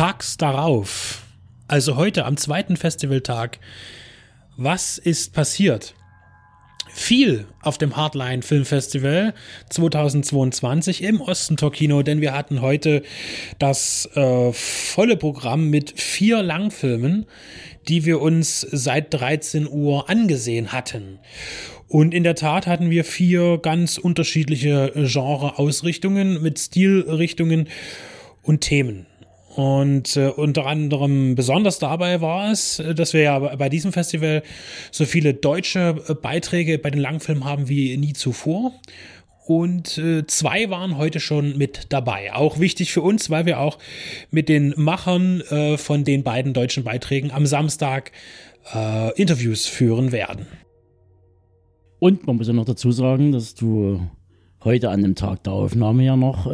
Tags darauf, also heute am zweiten Festivaltag, was ist passiert? viel auf dem Hardline Film Festival 2022 im Osten Kino, denn wir hatten heute das äh, volle Programm mit vier Langfilmen, die wir uns seit 13 Uhr angesehen hatten. Und in der Tat hatten wir vier ganz unterschiedliche Genre-Ausrichtungen mit Stilrichtungen und Themen. Und äh, unter anderem besonders dabei war es, äh, dass wir ja bei diesem Festival so viele deutsche äh, Beiträge bei den Langfilmen haben wie nie zuvor. Und äh, zwei waren heute schon mit dabei. Auch wichtig für uns, weil wir auch mit den Machern äh, von den beiden deutschen Beiträgen am Samstag äh, Interviews führen werden. Und man muss ja noch dazu sagen, dass du heute an dem Tag der Aufnahme ja noch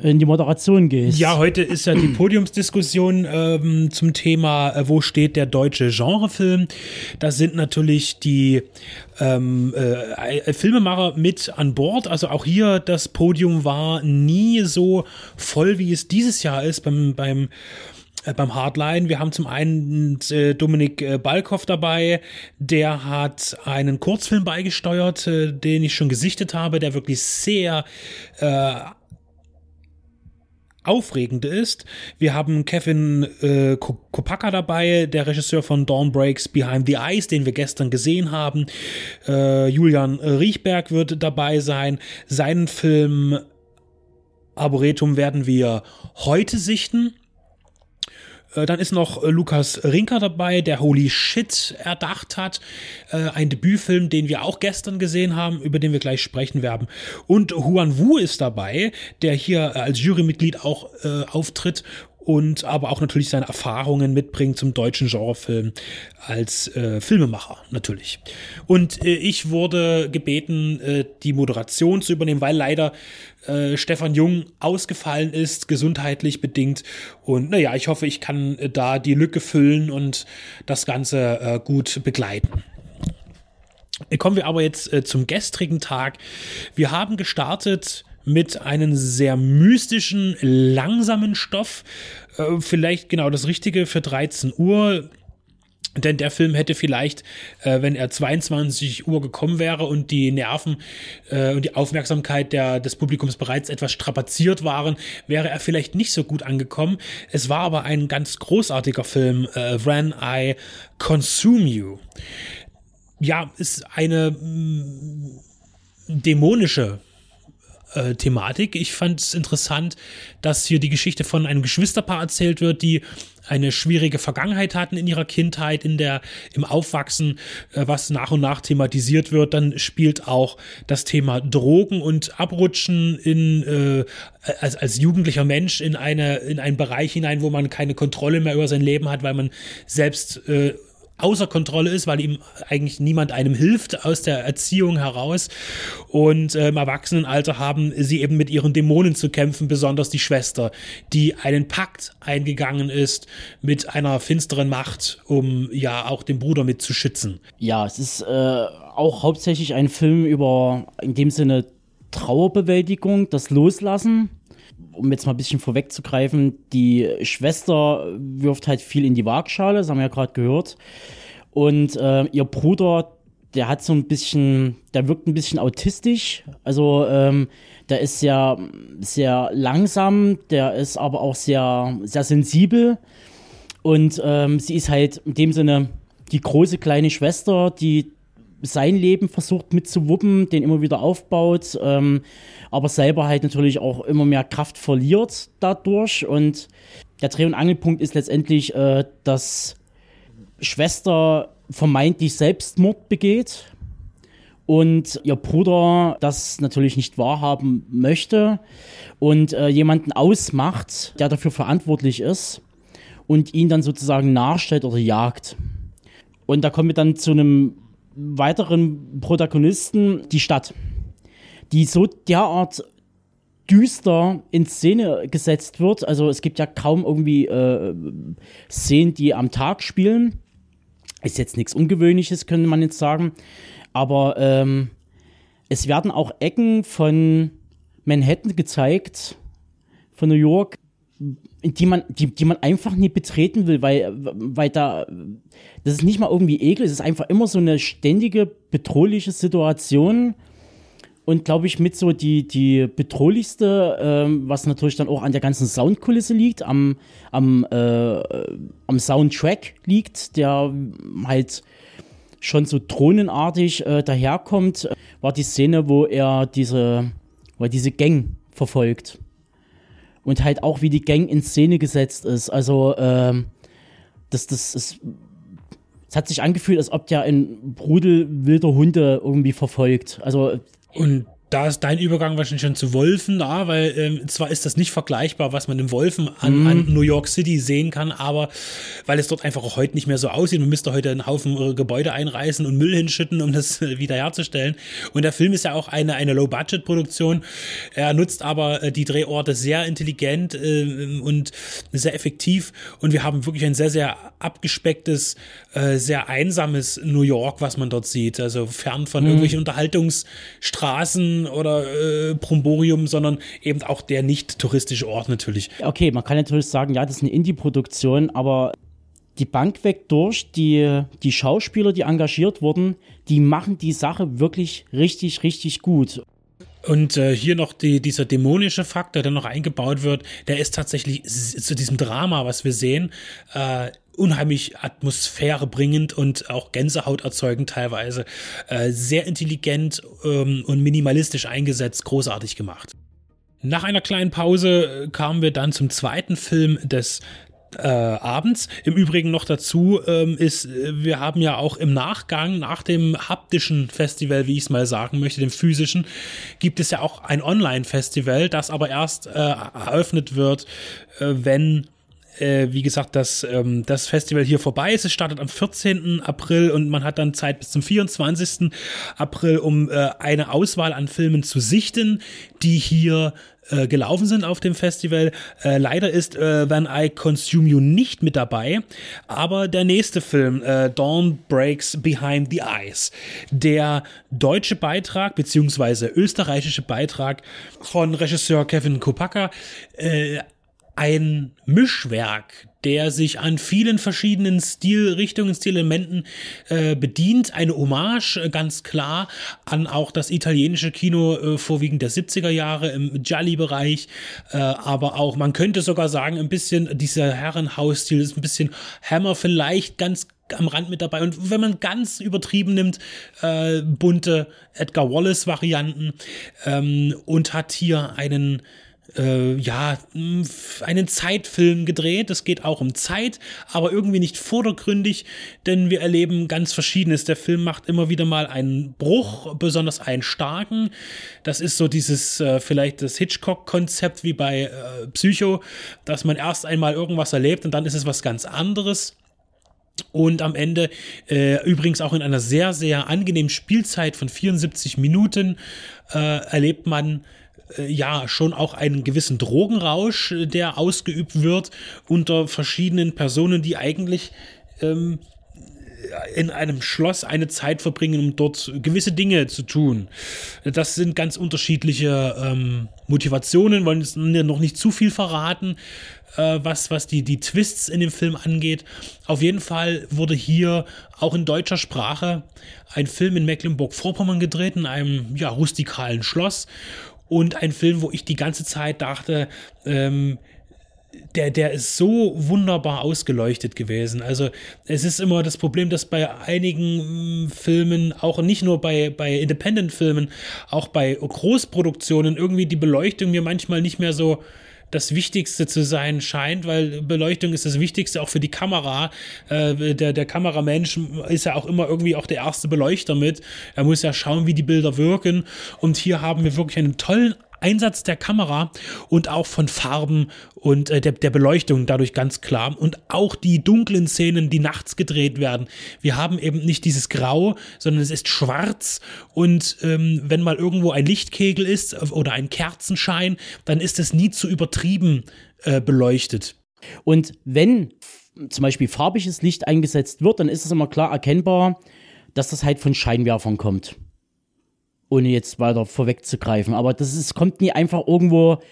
in die Moderation gehst. Ja, heute ist ja die Podiumsdiskussion ähm, zum Thema, äh, wo steht der deutsche Genrefilm. Da sind natürlich die ähm, äh, Filmemacher mit an Bord. Also auch hier das Podium war nie so voll, wie es dieses Jahr ist beim, beim äh, beim Hardline. Wir haben zum einen äh, Dominik äh, Balkow dabei, der hat einen Kurzfilm beigesteuert, äh, den ich schon gesichtet habe, der wirklich sehr äh, Aufregende ist. Wir haben Kevin äh, Kopaka dabei, der Regisseur von Dawn Breaks Behind the Eyes, den wir gestern gesehen haben. Äh, Julian Riechberg wird dabei sein. Seinen Film Arboretum werden wir heute sichten. Äh, dann ist noch äh, Lukas Rinker dabei, der Holy Shit erdacht hat. Äh, ein Debütfilm, den wir auch gestern gesehen haben, über den wir gleich sprechen werden. Und Huan Wu ist dabei, der hier als Jurymitglied auch äh, auftritt und aber auch natürlich seine Erfahrungen mitbringt zum deutschen Genrefilm als äh, Filmemacher natürlich. Und äh, ich wurde gebeten, äh, die Moderation zu übernehmen, weil leider äh, Stefan Jung ausgefallen ist, gesundheitlich bedingt. Und naja, ich hoffe, ich kann äh, da die Lücke füllen und das Ganze äh, gut begleiten. Kommen wir aber jetzt zum gestrigen Tag. Wir haben gestartet mit einem sehr mystischen, langsamen Stoff. Äh, vielleicht genau das Richtige für 13 Uhr. Denn der Film hätte vielleicht, äh, wenn er 22 Uhr gekommen wäre und die Nerven äh, und die Aufmerksamkeit der, des Publikums bereits etwas strapaziert waren, wäre er vielleicht nicht so gut angekommen. Es war aber ein ganz großartiger Film, äh, When I Consume You. Ja, ist eine mh, mm, dämonische äh, Thematik. Ich fand es interessant, dass hier die Geschichte von einem Geschwisterpaar erzählt wird, die eine schwierige Vergangenheit hatten in ihrer Kindheit, in der, im Aufwachsen, äh, was nach und nach thematisiert wird. Dann spielt auch das Thema Drogen und Abrutschen in, äh, als, als jugendlicher Mensch in eine, in einen Bereich hinein, wo man keine Kontrolle mehr über sein Leben hat, weil man selbst äh, außer Kontrolle ist, weil ihm eigentlich niemand einem hilft aus der Erziehung heraus. Und äh, im Erwachsenenalter haben sie eben mit ihren Dämonen zu kämpfen, besonders die Schwester, die einen Pakt eingegangen ist mit einer finsteren Macht, um ja auch den Bruder mit zu schützen. Ja, es ist äh, auch hauptsächlich ein Film über in dem Sinne Trauerbewältigung, das Loslassen um jetzt mal ein bisschen vorwegzugreifen, die Schwester wirft halt viel in die Waagschale, das haben wir ja gerade gehört. Und äh, ihr Bruder, der hat so ein bisschen, der wirkt ein bisschen autistisch. Also ähm, der ist sehr, sehr langsam, der ist aber auch sehr, sehr sensibel. Und ähm, sie ist halt in dem Sinne die große kleine Schwester, die sein Leben versucht mitzuwuppen, den immer wieder aufbaut, ähm, aber selber halt natürlich auch immer mehr Kraft verliert dadurch. Und der Dreh- und Angelpunkt ist letztendlich, äh, dass Schwester vermeintlich Selbstmord begeht und ihr Bruder das natürlich nicht wahrhaben möchte und äh, jemanden ausmacht, der dafür verantwortlich ist und ihn dann sozusagen nachstellt oder jagt. Und da kommen wir dann zu einem weiteren Protagonisten, die Stadt, die so derart düster in Szene gesetzt wird. Also es gibt ja kaum irgendwie äh, Szenen, die am Tag spielen. Ist jetzt nichts Ungewöhnliches, könnte man jetzt sagen. Aber ähm, es werden auch Ecken von Manhattan gezeigt, von New York, die man, die, die man einfach nie betreten will, weil, weil da, das ist nicht mal irgendwie Ekel, es ist einfach immer so eine ständige, bedrohliche Situation. Und glaube ich, mit so die, die bedrohlichste, ähm, was natürlich dann auch an der ganzen Soundkulisse liegt, am, am, äh, am Soundtrack liegt, der halt schon so drohnenartig äh, daherkommt, war die Szene, wo er diese, wo er diese Gang verfolgt. Und halt auch, wie die Gang in Szene gesetzt ist. Also, ähm, das, das ist. Es hat sich angefühlt, als ob der ein Brudel wilder Hunde irgendwie verfolgt. Also. Und da ist dein Übergang wahrscheinlich schon zu Wolfen da, weil ähm, zwar ist das nicht vergleichbar, was man in Wolfen an, mm. an, New York City sehen kann, aber weil es dort einfach auch heute nicht mehr so aussieht, man müsste heute einen Haufen äh, Gebäude einreißen und Müll hinschütten, um das äh, wiederherzustellen. Und der Film ist ja auch eine, eine Low-Budget-Produktion. Er nutzt aber äh, die Drehorte sehr intelligent äh, und sehr effektiv und wir haben wirklich ein sehr, sehr abgespecktes, äh, sehr einsames New York, was man dort sieht. Also fern von mm. irgendwelchen Unterhaltungsstraßen oder äh, Bromborium, sondern eben auch der nicht touristische Ort natürlich. Okay, man kann natürlich sagen, ja, das ist eine Indie-Produktion, aber die Bank weg durch, die, die Schauspieler, die engagiert wurden, die machen die Sache wirklich richtig, richtig gut. Und äh, hier noch die, dieser dämonische Faktor, der noch eingebaut wird, der ist tatsächlich zu diesem Drama, was wir sehen, äh, unheimlich atmosphärebringend und auch Gänsehaut erzeugend teilweise. Äh, sehr intelligent ähm, und minimalistisch eingesetzt, großartig gemacht. Nach einer kleinen Pause äh, kamen wir dann zum zweiten Film des äh, abends. Im Übrigen noch dazu ähm, ist, äh, wir haben ja auch im Nachgang, nach dem haptischen Festival, wie ich es mal sagen möchte, dem physischen, gibt es ja auch ein Online-Festival, das aber erst äh, eröffnet wird, äh, wenn äh, wie gesagt, das, ähm, das Festival hier vorbei ist. Es startet am 14. April und man hat dann Zeit bis zum 24. April, um äh, eine Auswahl an Filmen zu sichten, die hier äh, gelaufen sind auf dem Festival. Äh, leider ist äh, When I Consume You nicht mit dabei, aber der nächste Film, äh, Dawn Breaks Behind the Eyes, der deutsche Beitrag beziehungsweise österreichische Beitrag von Regisseur Kevin Kopacka, äh, ein Mischwerk, der sich an vielen verschiedenen Stilrichtungen, Stilelementen äh, bedient. Eine Hommage äh, ganz klar an auch das italienische Kino äh, vorwiegend der 70er Jahre im Gialli-Bereich, äh, aber auch, man könnte sogar sagen, ein bisschen dieser Herrenhausstil ist ein bisschen Hammer vielleicht ganz am Rand mit dabei. Und wenn man ganz übertrieben nimmt, äh, bunte Edgar Wallace-Varianten ähm, und hat hier einen äh, ja, einen Zeitfilm gedreht. Es geht auch um Zeit, aber irgendwie nicht vordergründig, denn wir erleben ganz Verschiedenes. Der Film macht immer wieder mal einen Bruch, besonders einen starken. Das ist so dieses, äh, vielleicht das Hitchcock-Konzept wie bei äh, Psycho, dass man erst einmal irgendwas erlebt und dann ist es was ganz anderes. Und am Ende, äh, übrigens auch in einer sehr, sehr angenehmen Spielzeit von 74 Minuten, äh, erlebt man ja schon auch einen gewissen Drogenrausch, äh, der ausgeübt wird unter verschiedenen Personen, die eigentlich ähm, in einem Schloss eine Zeit verbringen, um dort gewisse Dinge zu tun. Das sind ganz unterschiedliche ähm, Motivationen, wollen jetzt noch nicht zu viel verraten, äh, was, was die, die Twists in dem Film angeht. Auf jeden Fall wurde hier auch in deutscher Sprache ein Film in Mecklenburg-Vorpommern gedreht, in einem ja, rustikalen Schloss und ein Film, wo ich die ganze Zeit dachte, ähm, der, der ist so wunderbar ausgeleuchtet gewesen. Also es ist immer das Problem, dass bei einigen mm, Filmen, auch nicht nur bei, bei Independent-Filmen, auch bei Großproduktionen irgendwie die Beleuchtung mir manchmal nicht mehr so das Wichtigste zu sein scheint, weil Beleuchtung ist das Wichtigste auch für die Kamera. Äh, der, der Kameramensch ist ja auch immer irgendwie auch der erste Beleuchter mit. Er muss ja schauen, wie die Bilder wirken. Und hier haben wir wirklich einen tollen Einsatz der Kamera und auch von Farben und äh, der, der Beleuchtung dadurch ganz klar. Und auch die dunklen Szenen, die nachts gedreht werden. Wir haben eben nicht dieses Grau, sondern es ist schwarz. Und ähm, wenn mal irgendwo ein Lichtkegel ist oder ein Kerzenschein, dann ist es nie zu übertrieben äh, beleuchtet. Und wenn zum Beispiel farbiges Licht eingesetzt wird, dann ist es immer klar erkennbar, dass das halt von Scheinwerfern kommt ohne jetzt weiter vorwegzugreifen. Aber das ist, kommt nie einfach irgendwo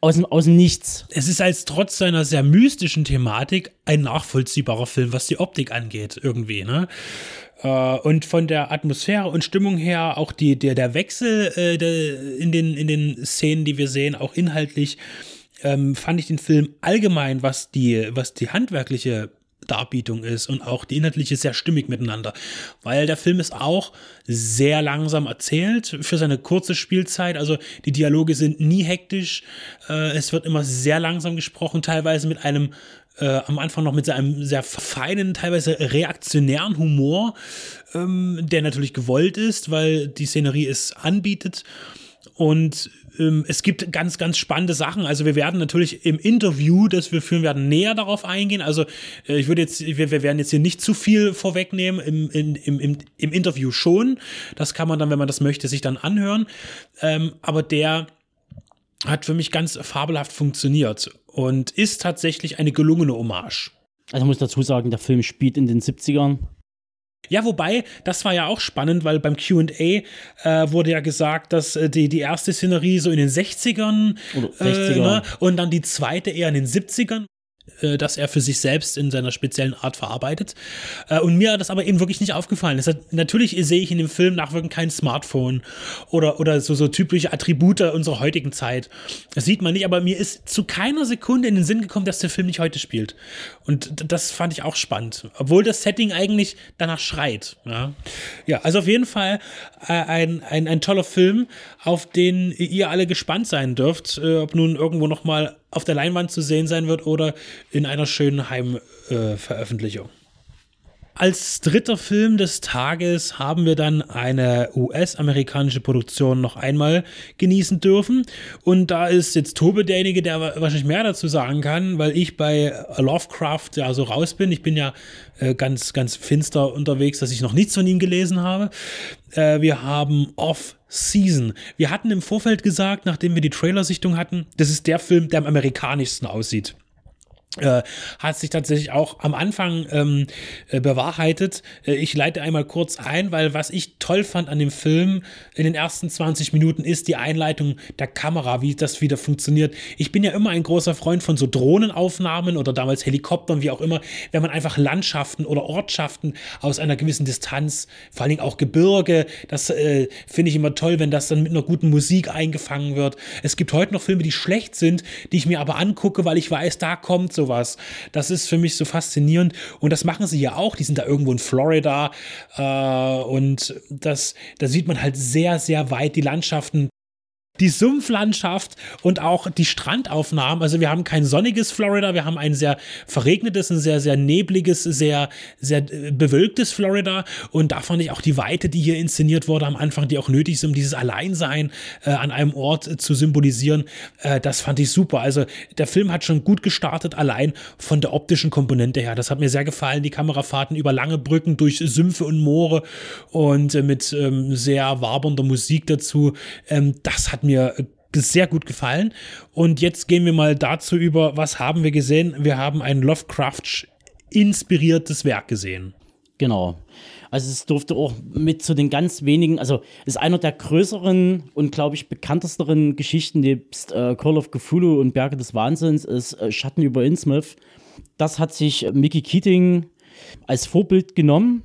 aus dem, aus dem Nichts. Es ist als trotz seiner sehr mystischen Thematik ein nachvollziehbarer Film, was die Optik angeht, irgendwie, ne? Äh, und von der Atmosphäre und Stimmung her, auch die, der, der Wechsel äh, der, in, den, in den Szenen, die wir sehen, auch inhaltlich, ähm, fand ich den Film allgemein, was die, was die handwerkliche Darbietung ist und auch die inhaltliche sehr stimmig miteinander, weil der Film ist auch sehr langsam erzählt für seine kurze Spielzeit, also die Dialoge sind nie hektisch, äh, es wird immer sehr langsam gesprochen, teilweise mit einem äh, am Anfang noch mit einem sehr feinen, teilweise reaktionären Humor, ähm, der natürlich gewollt ist, weil die Szenerie es anbietet. Und ähm, es gibt ganz, ganz spannende Sachen. Also wir werden natürlich im Interview, das wir führen werden, näher darauf eingehen. Also äh, ich würde jetzt, wir, wir werden jetzt hier nicht zu viel vorwegnehmen, im, im, im, im Interview schon. Das kann man dann, wenn man das möchte, sich dann anhören. Ähm, aber der hat für mich ganz fabelhaft funktioniert und ist tatsächlich eine gelungene Hommage. Also ich muss dazu sagen, der Film spielt in den 70ern. Ja, wobei, das war ja auch spannend, weil beim QA äh, wurde ja gesagt, dass äh, die, die erste Szenerie so in den 60ern, 60er. äh, ne, und dann die zweite eher in den 70ern. Äh, dass er für sich selbst in seiner speziellen Art verarbeitet. Äh, und mir hat das aber eben wirklich nicht aufgefallen. Das hat, natürlich sehe ich in dem Film nachwirkend kein Smartphone oder, oder so, so typische Attribute unserer heutigen Zeit. Das sieht man nicht, aber mir ist zu keiner Sekunde in den Sinn gekommen, dass der Film nicht heute spielt. Und das fand ich auch spannend. Obwohl das Setting eigentlich danach schreit. Ja, ja also auf jeden Fall äh, ein, ein, ein toller Film, auf den ihr alle gespannt sein dürft, ob nun irgendwo nochmal auf der Leinwand zu sehen sein wird oder in einer schönen Heimveröffentlichung. Äh, als dritter Film des Tages haben wir dann eine US-amerikanische Produktion noch einmal genießen dürfen. Und da ist jetzt Tobe derjenige, der wahrscheinlich mehr dazu sagen kann, weil ich bei Lovecraft ja so raus bin. Ich bin ja äh, ganz, ganz finster unterwegs, dass ich noch nichts von ihm gelesen habe. Äh, wir haben Off Season. Wir hatten im Vorfeld gesagt, nachdem wir die Trailersichtung hatten, das ist der Film, der am amerikanischsten aussieht. Äh, hat sich tatsächlich auch am Anfang ähm, äh, bewahrheitet. Äh, ich leite einmal kurz ein, weil was ich toll fand an dem Film in den ersten 20 Minuten ist die Einleitung der Kamera, wie das wieder funktioniert. Ich bin ja immer ein großer Freund von so Drohnenaufnahmen oder damals Helikoptern, wie auch immer, wenn man einfach Landschaften oder Ortschaften aus einer gewissen Distanz, vor allen Dingen auch Gebirge, das äh, finde ich immer toll, wenn das dann mit einer guten Musik eingefangen wird. Es gibt heute noch Filme, die schlecht sind, die ich mir aber angucke, weil ich weiß, da kommt so sowas. Das ist für mich so faszinierend. Und das machen sie ja auch. Die sind da irgendwo in Florida. Äh, und das, da sieht man halt sehr, sehr weit die Landschaften die Sumpflandschaft und auch die Strandaufnahmen. Also wir haben kein sonniges Florida, wir haben ein sehr verregnetes, ein sehr, sehr nebliges, sehr, sehr äh, bewölktes Florida. Und da fand ich auch die Weite, die hier inszeniert wurde am Anfang, die auch nötig ist, um dieses Alleinsein äh, an einem Ort äh, zu symbolisieren. Äh, das fand ich super. Also der Film hat schon gut gestartet, allein von der optischen Komponente her. Das hat mir sehr gefallen. Die Kamerafahrten über lange Brücken durch Sümpfe und Moore und äh, mit ähm, sehr wabernder Musik dazu. Ähm, das hat mir äh, sehr gut gefallen. Und jetzt gehen wir mal dazu über, was haben wir gesehen? Wir haben ein Lovecraft inspiriertes Werk gesehen. Genau. Also es durfte auch mit zu den ganz wenigen, also ist einer der größeren und glaube ich bekanntesteren Geschichten nebst äh, Call of Cthulhu und Berge des Wahnsinns ist äh, Schatten über Innsmouth. Das hat sich Mickey Keating als Vorbild genommen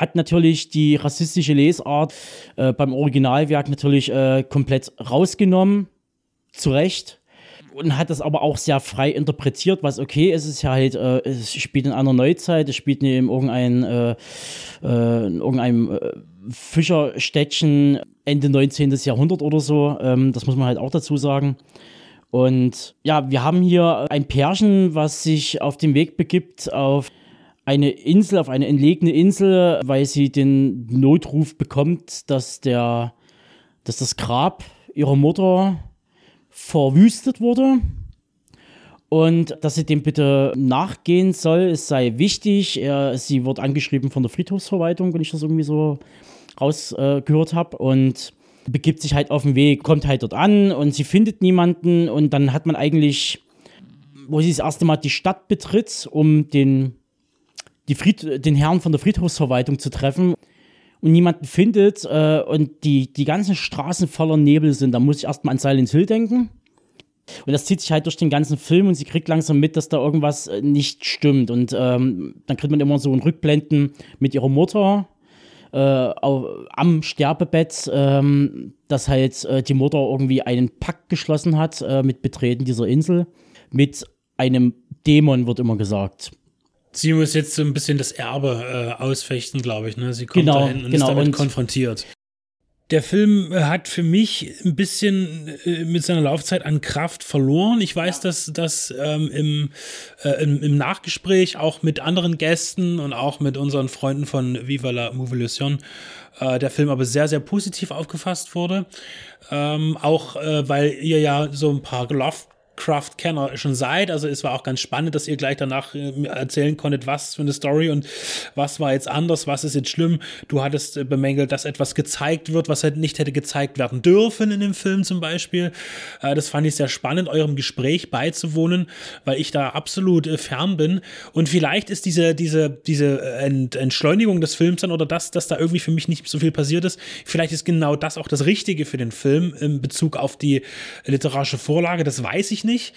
hat natürlich die rassistische Lesart äh, beim Originalwerk natürlich äh, komplett rausgenommen, zu Recht. Und hat das aber auch sehr frei interpretiert, was okay ist. Es ist ja halt, äh, es spielt in einer Neuzeit, es spielt in irgendein, äh, äh, in irgendeinem äh, Fischerstädtchen Ende 19. Jahrhundert oder so. Ähm, das muss man halt auch dazu sagen. Und ja, wir haben hier ein Pärchen, was sich auf den Weg begibt auf eine Insel, auf eine entlegene Insel, weil sie den Notruf bekommt, dass der, dass das Grab ihrer Mutter verwüstet wurde und dass sie dem bitte nachgehen soll. Es sei wichtig. Er, sie wird angeschrieben von der Friedhofsverwaltung, wenn ich das irgendwie so rausgehört äh, habe und begibt sich halt auf den Weg, kommt halt dort an und sie findet niemanden und dann hat man eigentlich, wo sie das erste Mal die Stadt betritt, um den die Fried den Herrn von der Friedhofsverwaltung zu treffen und niemanden findet äh, und die, die ganzen Straßen voller Nebel sind, da muss ich erstmal an Silent Hill denken. Und das zieht sich halt durch den ganzen Film und sie kriegt langsam mit, dass da irgendwas äh, nicht stimmt. Und ähm, dann kriegt man immer so ein Rückblenden mit ihrer Mutter äh, auf, am Sterbebett, ähm, dass halt äh, die Mutter irgendwie einen Pakt geschlossen hat äh, mit Betreten dieser Insel. Mit einem Dämon, wird immer gesagt. Sie muss jetzt so ein bisschen das Erbe äh, ausfechten, glaube ich. Ne? Sie kommt Genau, dahin und genau, ist damit und- konfrontiert. Der Film äh, hat für mich ein bisschen äh, mit seiner Laufzeit an Kraft verloren. Ich weiß, dass das ähm, im, äh, im, im Nachgespräch auch mit anderen Gästen und auch mit unseren Freunden von Viva la Movolution äh, der Film aber sehr, sehr positiv aufgefasst wurde. Ähm, auch äh, weil ihr ja so ein paar Lovecraft-Kenner schon seid. Also es war auch ganz spannend, dass ihr gleich danach äh, erzählen konntet, was für eine Story und was war jetzt anders, was ist jetzt schlimm. Du hattest äh, bemängelt, dass etwas gezeigt wird, was halt nicht hätte gezeigt werden dürfen in dem Film zum Beispiel. Äh, das fand ich sehr spannend, eurem Gespräch beizuwohnen, weil ich da absolut fern bin. Und vielleicht ist diese, diese, diese Ent Entschleunigung des Films dann oder das, dass da irgendwie für mich nicht so viel passiert ist, vielleicht ist genau das auch das Richtige für den Film in Bezug auf die literarische Vorlage. Das weiß ich nicht.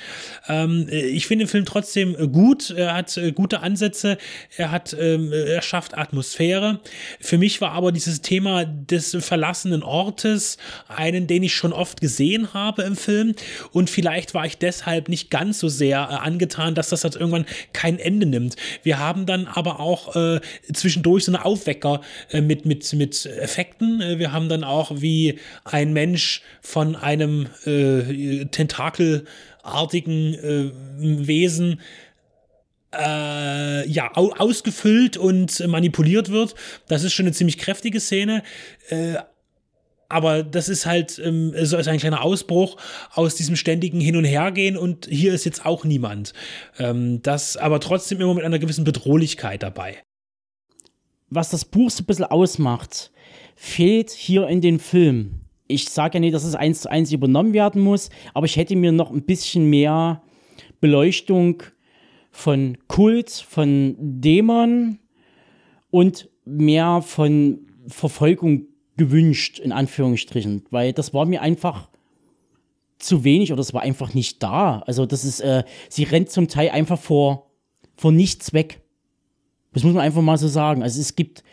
Ähm, äh, ich finde den Film trotzdem äh, gut. Er hat äh, gute Ansätze. Er hat, ähm, er schafft Atmosphäre. Für mich war aber dieses Thema des verlassenen Ortes einen, den ich schon oft gesehen habe im Film. Und vielleicht war ich deshalb nicht ganz so sehr äh, angetan, dass das jetzt irgendwann kein Ende nimmt. Wir haben dann aber auch äh, zwischendurch so eine Aufwecker äh, mit, mit, mit Effekten. Äh, wir haben dann auch wie ein Mensch von einem äh, tentakelartigen äh, Wesen äh, ja, au ausgefüllt und manipuliert wird. Das ist schon eine ziemlich kräftige Szene. Äh, aber das ist halt ähm, so ist ein kleiner Ausbruch aus diesem ständigen Hin- und Hergehen und hier ist jetzt auch niemand. Ähm, das aber trotzdem immer mit einer gewissen Bedrohlichkeit dabei. was das Buch so ein bisschen ausmacht, fehlt hier in den Film. Ich sage ja nicht, dass es eins zu eins übernommen werden muss, aber ich hätte mir noch ein bisschen mehr Beleuchtung von Kult, von Dämon und mehr von Verfolgung gewünscht, in Anführungsstrichen, weil das war mir einfach zu wenig oder es war einfach nicht da. Also das ist, äh, sie rennt zum Teil einfach vor, vor nichts weg. Das muss man einfach mal so sagen. Also es gibt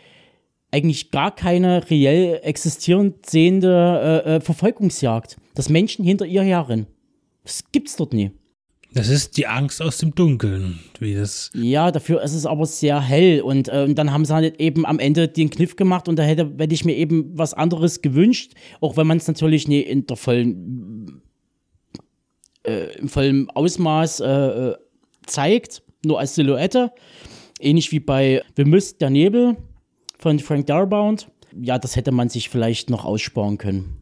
eigentlich gar keine reell existierend sehende äh, äh, Verfolgungsjagd, dass Menschen hinter ihr herrennen. Das gibt's dort nie. Das ist die Angst aus dem Dunkeln, wie das. Ja, dafür ist es aber sehr hell und, äh, und dann haben sie halt eben am Ende den Kniff gemacht und da hätte, hätte ich mir eben was anderes gewünscht, auch wenn man es natürlich nie in der vollen, äh, im vollen Ausmaß äh, äh, zeigt, nur als Silhouette. Ähnlich wie bei The Mist, der Nebel von Frank Darabont. Ja, das hätte man sich vielleicht noch aussparen können.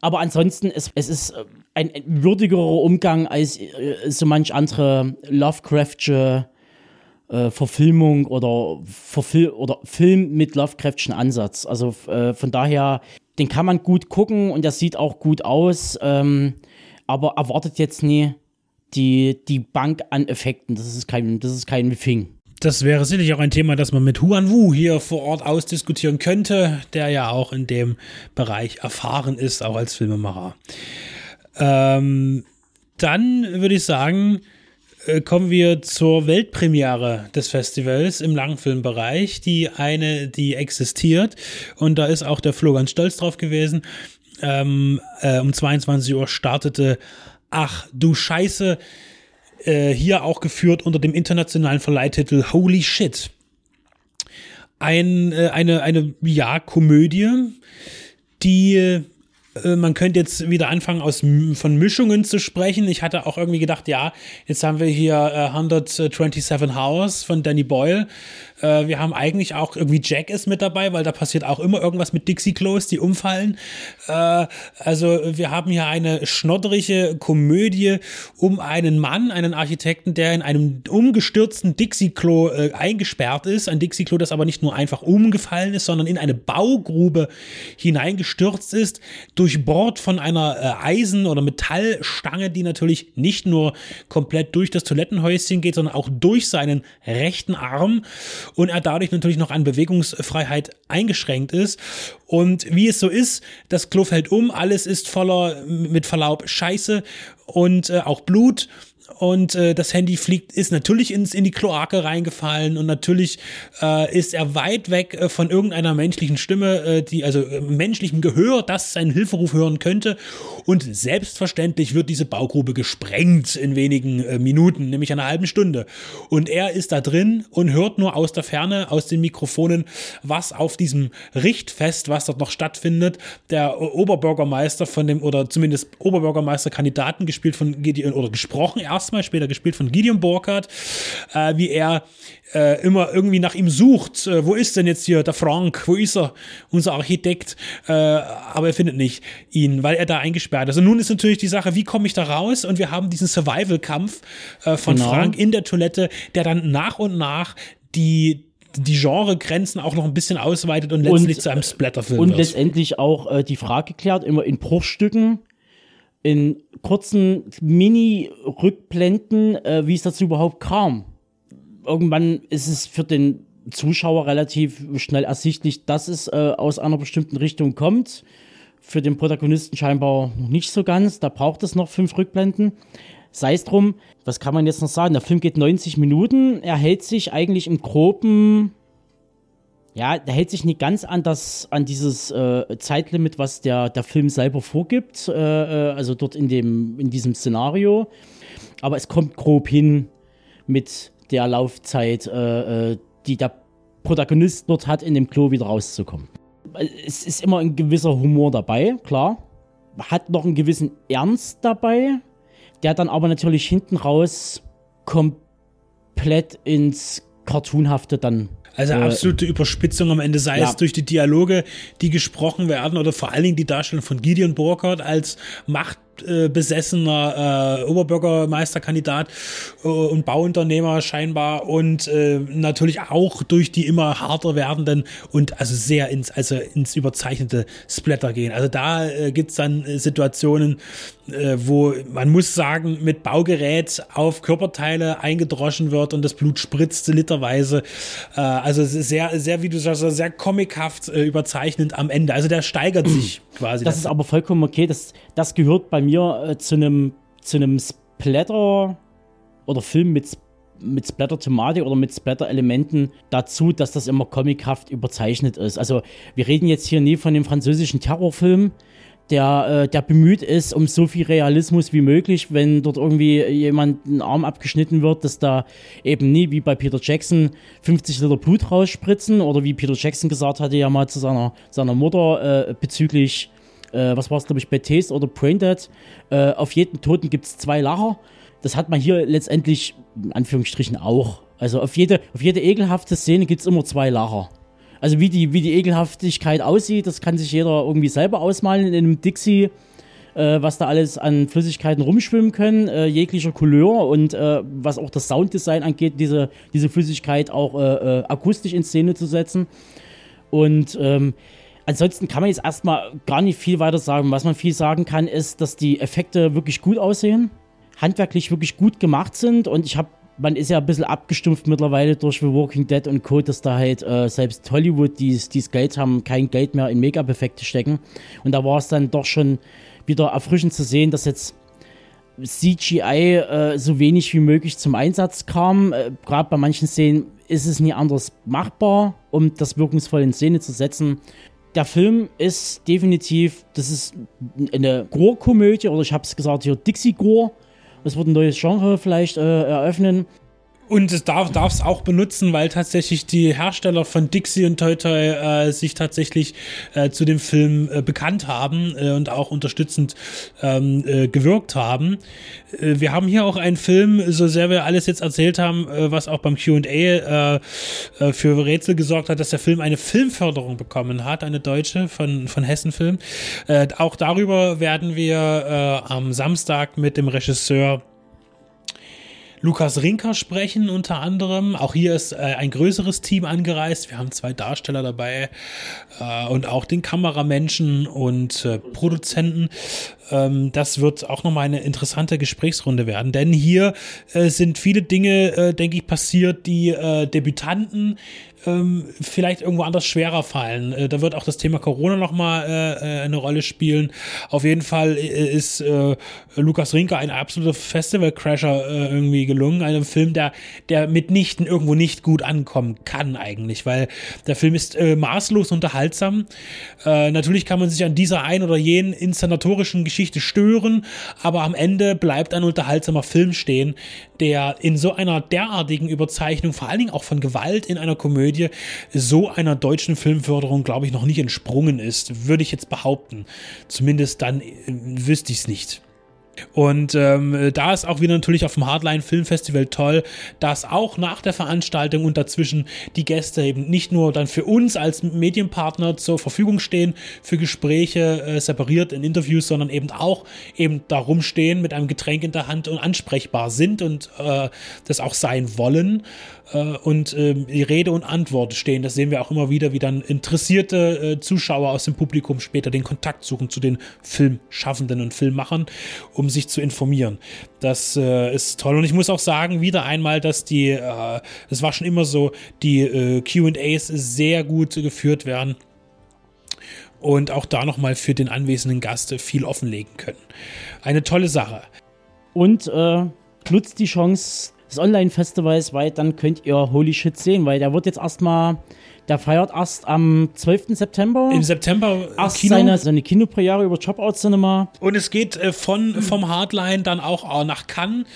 Aber ansonsten, es, es ist äh, ein würdigerer Umgang als äh, so manch andere Lovecraftsche äh, Verfilmung oder, Verfil oder Film mit Lovecraftschen Ansatz. Also äh, von daher, den kann man gut gucken und der sieht auch gut aus, ähm, aber erwartet jetzt nie die, die Bank an Effekten. Das ist kein, das ist kein Fing. Das wäre sicherlich auch ein Thema, das man mit Huan Wu hier vor Ort ausdiskutieren könnte, der ja auch in dem Bereich erfahren ist, auch als Filmemacher. Ähm, dann würde ich sagen, äh, kommen wir zur Weltpremiere des Festivals im Langfilmbereich, die eine, die existiert. Und da ist auch der Flo ganz stolz drauf gewesen. Ähm, äh, um 22 Uhr startete Ach du Scheiße, äh, hier auch geführt unter dem internationalen Verleihtitel Holy Shit. Ein, äh, eine, eine, ja, Komödie, die äh, man könnte jetzt wieder anfangen, aus, von Mischungen zu sprechen. Ich hatte auch irgendwie gedacht, ja, jetzt haben wir hier äh, 127 Hours von Danny Boyle. Äh, wir haben eigentlich auch irgendwie Jack ist mit dabei, weil da passiert auch immer irgendwas mit Dixie Klos, die umfallen. Äh, also wir haben hier eine schnodderige Komödie um einen Mann, einen Architekten, der in einem umgestürzten Dixie-Klo äh, eingesperrt ist. Ein Dixie-Klo, das aber nicht nur einfach umgefallen ist, sondern in eine Baugrube hineingestürzt ist, durchbohrt von einer äh, Eisen- oder Metallstange, die natürlich nicht nur komplett durch das Toilettenhäuschen geht, sondern auch durch seinen rechten Arm. Und er dadurch natürlich noch an Bewegungsfreiheit eingeschränkt ist. Und wie es so ist, das Klo fällt um, alles ist voller, mit Verlaub, Scheiße und äh, auch Blut und äh, das Handy fliegt, ist natürlich ins, in die Kloake reingefallen und natürlich äh, ist er weit weg äh, von irgendeiner menschlichen Stimme, äh, die, also äh, menschlichem Gehör, das seinen Hilferuf hören könnte. Und selbstverständlich wird diese Baugrube gesprengt in wenigen äh, Minuten, nämlich einer halben Stunde. Und er ist da drin und hört nur aus der Ferne, aus den Mikrofonen, was auf diesem Richtfest, was dort noch stattfindet, der Oberbürgermeister von dem, oder zumindest Oberbürgermeisterkandidaten gespielt von Gideon, oder gesprochen erst erstmal, später gespielt von Gideon Burkhardt, äh, wie er äh, immer irgendwie nach ihm sucht. Äh, wo ist denn jetzt hier der Frank? Wo ist er? Unser Architekt. Äh, aber er findet nicht ihn, weil er da eingesperrt ist. Und nun ist natürlich die Sache, wie komme ich da raus? Und wir haben diesen Survival-Kampf äh, von genau. Frank in der Toilette, der dann nach und nach die die Genregrenzen auch noch ein bisschen ausweitet und letztlich und, zu einem Splatterfilm Und wird. letztendlich auch äh, die Frage klärt, immer in Bruchstücken, in kurzen Mini-Rückblenden, äh, wie es dazu überhaupt kam. Irgendwann ist es für den Zuschauer relativ schnell ersichtlich, dass es äh, aus einer bestimmten Richtung kommt. Für den Protagonisten scheinbar noch nicht so ganz. Da braucht es noch fünf Rückblenden. Sei es drum, was kann man jetzt noch sagen? Der Film geht 90 Minuten. Er hält sich eigentlich im Groben ja, der hält sich nicht ganz an das, an dieses äh, Zeitlimit, was der, der Film selber vorgibt, äh, äh, also dort in dem, in diesem Szenario. Aber es kommt grob hin mit der Laufzeit, äh, äh die der Protagonist dort hat, in dem Klo wieder rauszukommen. Es ist immer ein gewisser Humor dabei, klar. Hat noch einen gewissen Ernst dabei, der dann aber natürlich hinten raus komplett ins Cartoonhafte dann also äh, absolute Überspitzung am Ende, sei ja. es durch die Dialoge, die gesprochen werden oder vor allen Dingen die Darstellung von Gideon Burkhardt als Macht äh, besessener äh, Oberbürgermeisterkandidat äh, und Bauunternehmer scheinbar und äh, natürlich auch durch die immer harter werdenden und also sehr ins, also ins überzeichnete Splatter gehen. Also da äh, gibt's dann äh, Situationen, äh, wo man muss sagen, mit Baugerät auf Körperteile eingedroschen wird und das Blut spritzt literweise. Äh, also sehr, sehr, wie du sagst, sehr comichaft äh, überzeichnend am Ende. Also der steigert sich quasi. Das, das ist aber vollkommen okay. Das, das gehört bei mir äh, zu einem zu einem Splatter oder Film mit mit Splatter-Thematik oder mit Splatter-Elementen dazu, dass das immer comichaft überzeichnet ist. Also wir reden jetzt hier nie von dem französischen Terrorfilm, der, äh, der bemüht ist um so viel Realismus wie möglich, wenn dort irgendwie jemand ein Arm abgeschnitten wird, dass da eben nie wie bei Peter Jackson 50 Liter Blut rausspritzen oder wie Peter Jackson gesagt hatte ja mal zu seiner, seiner Mutter äh, bezüglich, äh, was war es glaube ich, Bethesda oder Braindead, äh, auf jeden Toten gibt es zwei Lacher. Das hat man hier letztendlich, in Anführungsstrichen, auch. Also auf jede, auf jede ekelhafte Szene gibt es immer zwei Lacher. Also wie die, wie die Ekelhaftigkeit aussieht, das kann sich jeder irgendwie selber ausmalen in einem Dixie, äh, was da alles an Flüssigkeiten rumschwimmen können, äh, jeglicher Couleur und äh, was auch das Sounddesign angeht, diese, diese Flüssigkeit auch äh, äh, akustisch in Szene zu setzen. Und ähm, ansonsten kann man jetzt erstmal gar nicht viel weiter sagen. Was man viel sagen kann, ist, dass die Effekte wirklich gut aussehen, handwerklich wirklich gut gemacht sind und ich habe man ist ja ein bisschen abgestumpft mittlerweile durch The Walking Dead und Co., dass da halt äh, selbst Hollywood, die das Geld haben, kein Geld mehr in Make-up-Effekte stecken. Und da war es dann doch schon wieder erfrischend zu sehen, dass jetzt CGI äh, so wenig wie möglich zum Einsatz kam. Äh, Gerade bei manchen Szenen ist es nie anders machbar, um das wirkungsvoll in Szene zu setzen. Der Film ist definitiv, das ist eine Gore-Komödie, oder ich habe es gesagt hier, Dixie-Gore es wird ein neues Genre vielleicht äh, eröffnen. Und es darf es auch benutzen, weil tatsächlich die Hersteller von Dixie und Toy Toy äh, sich tatsächlich äh, zu dem Film äh, bekannt haben äh, und auch unterstützend ähm, äh, gewirkt haben. Äh, wir haben hier auch einen Film, so sehr wir alles jetzt erzählt haben, äh, was auch beim Q&A äh, äh, für Rätsel gesorgt hat, dass der Film eine Filmförderung bekommen hat, eine deutsche von, von Hessen Film. Äh, auch darüber werden wir äh, am Samstag mit dem Regisseur Lukas Rinker sprechen, unter anderem. Auch hier ist äh, ein größeres Team angereist. Wir haben zwei Darsteller dabei äh, und auch den Kameramenschen und äh, Produzenten. Ähm, das wird auch nochmal eine interessante Gesprächsrunde werden, denn hier äh, sind viele Dinge, äh, denke ich, passiert, die äh, Debütanten ähm, vielleicht irgendwo anders schwerer fallen. Äh, da wird auch das Thema Corona nochmal äh, äh, eine Rolle spielen. Auf jeden Fall äh, ist äh, Lukas Rinker ein absoluter Festival-Crasher äh, irgendwie gelungen. Einem Film, der, der mitnichten irgendwo nicht gut ankommen kann eigentlich, weil der Film ist äh, maßlos unterhaltsam. Äh, natürlich kann man sich an dieser ein oder jenen inszenatorischen Geschichte stören, aber am Ende bleibt ein unterhaltsamer Film stehen, der in so einer derartigen Überzeichnung, vor allen Dingen auch von Gewalt in einer Komödie, so einer deutschen Filmförderung, glaube ich, noch nicht entsprungen ist, würde ich jetzt behaupten. Zumindest dann äh, wüsste ich es nicht. Und ähm, da ist auch wieder natürlich auf dem Hardline Filmfestival toll, dass auch nach der Veranstaltung und dazwischen die Gäste eben nicht nur dann für uns als Medienpartner zur Verfügung stehen für Gespräche äh, separiert in Interviews, sondern eben auch eben darum stehen mit einem Getränk in der Hand und ansprechbar sind und äh, das auch sein wollen äh, und äh, die Rede und Antwort stehen. Das sehen wir auch immer wieder, wie dann interessierte äh, Zuschauer aus dem Publikum später den Kontakt suchen zu den Filmschaffenden und Filmmachern, um sich zu informieren. Das äh, ist toll. Und ich muss auch sagen, wieder einmal, dass die, äh, das war schon immer so, die äh, QAs sehr gut geführt werden und auch da nochmal für den anwesenden Gast viel offenlegen können. Eine tolle Sache. Und äh, nutzt die Chance, des Online-Festivals, weil dann könnt ihr Holy Shit sehen, weil der wird jetzt erstmal der feiert erst am 12. September. Im September erst Kino. Seine, seine Kinopremiere über Dropout Cinema. Und es geht äh, von, vom Hardline dann auch nach Cannes,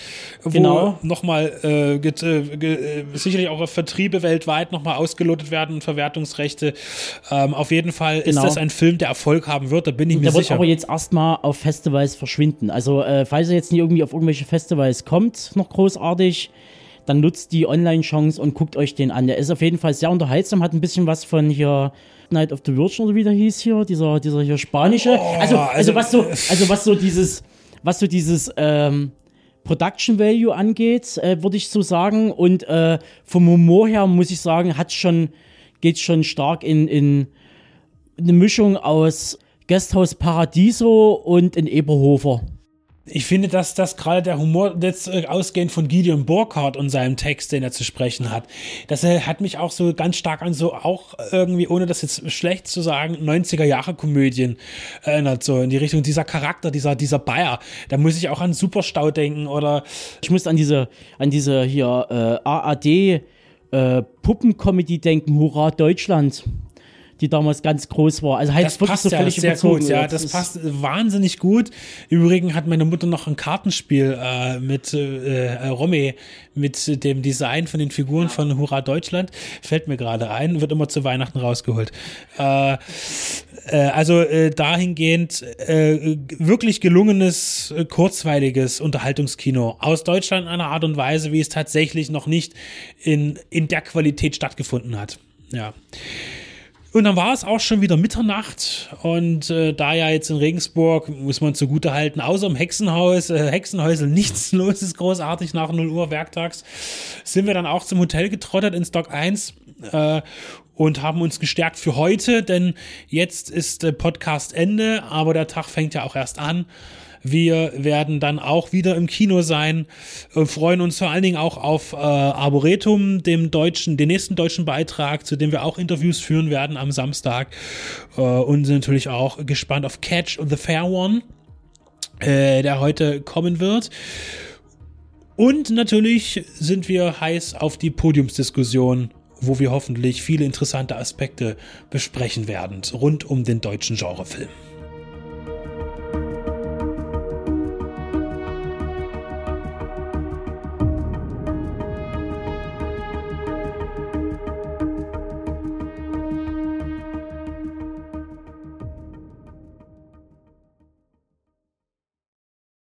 wo genau. nochmal äh, äh, sicherlich auch Vertriebe weltweit nochmal ausgelotet werden und Verwertungsrechte. Ähm, auf jeden Fall genau. ist das ein Film, der Erfolg haben wird, da bin ich und mir der sicher. Der wird aber jetzt erstmal auf Festivals verschwinden. Also äh, falls er jetzt nicht irgendwie auf irgendwelche Festivals kommt, noch großartig, dann nutzt die Online-Chance und guckt euch den an. Der ist auf jeden Fall sehr unterhaltsam, hat ein bisschen was von hier Night of the Virgin oder wie der hieß hier, dieser, dieser hier spanische. Oh, also, also, also, was so, also was so dieses, was so dieses, ähm, Production Value angeht, äh, würde ich so sagen. Und äh, vom Humor her muss ich sagen, hat schon, geht schon stark in, in eine Mischung aus Gasthaus Paradiso und in Eberhofer ich finde, dass das gerade der Humor jetzt äh, ausgehend von Gideon Burkhardt und seinem Text, den er zu sprechen hat, das hat mich auch so ganz stark an so auch irgendwie, ohne das jetzt schlecht zu sagen, 90er Jahre Komödien erinnert, so in die Richtung dieser Charakter, dieser, dieser Bayer. Da muss ich auch an Superstau denken oder. Ich muss an diese, an diese hier äh, AAD äh, Puppencomedy denken, Hurra Deutschland die damals ganz groß war. Also halt das passt so ja sehr gut. Ja, das, das passt wahnsinnig gut. Übrigens hat meine Mutter noch ein Kartenspiel äh, mit äh, äh, Romy mit dem Design von den Figuren von Hurra Deutschland. Fällt mir gerade ein, wird immer zu Weihnachten rausgeholt. Äh, äh, also äh, dahingehend wirklich gelungenes, kurzweiliges Unterhaltungskino aus Deutschland in einer Art und Weise, wie es tatsächlich noch nicht in, in der Qualität stattgefunden hat. Ja. Und dann war es auch schon wieder Mitternacht und äh, da ja jetzt in Regensburg, muss man zugute halten, außer im Hexenhaus, äh, Hexenhäusel nichts los ist großartig nach 0 Uhr werktags, sind wir dann auch zum Hotel getrottet in Stock 1 äh, und haben uns gestärkt für heute, denn jetzt ist äh, Podcast Ende, aber der Tag fängt ja auch erst an. Wir werden dann auch wieder im Kino sein, äh, freuen uns vor allen Dingen auch auf äh, Arboretum, dem deutschen, den nächsten deutschen Beitrag, zu dem wir auch Interviews führen werden am Samstag äh, und sind natürlich auch gespannt auf Catch the Fair One, äh, der heute kommen wird. Und natürlich sind wir heiß auf die Podiumsdiskussion, wo wir hoffentlich viele interessante Aspekte besprechen werden rund um den deutschen Genrefilm.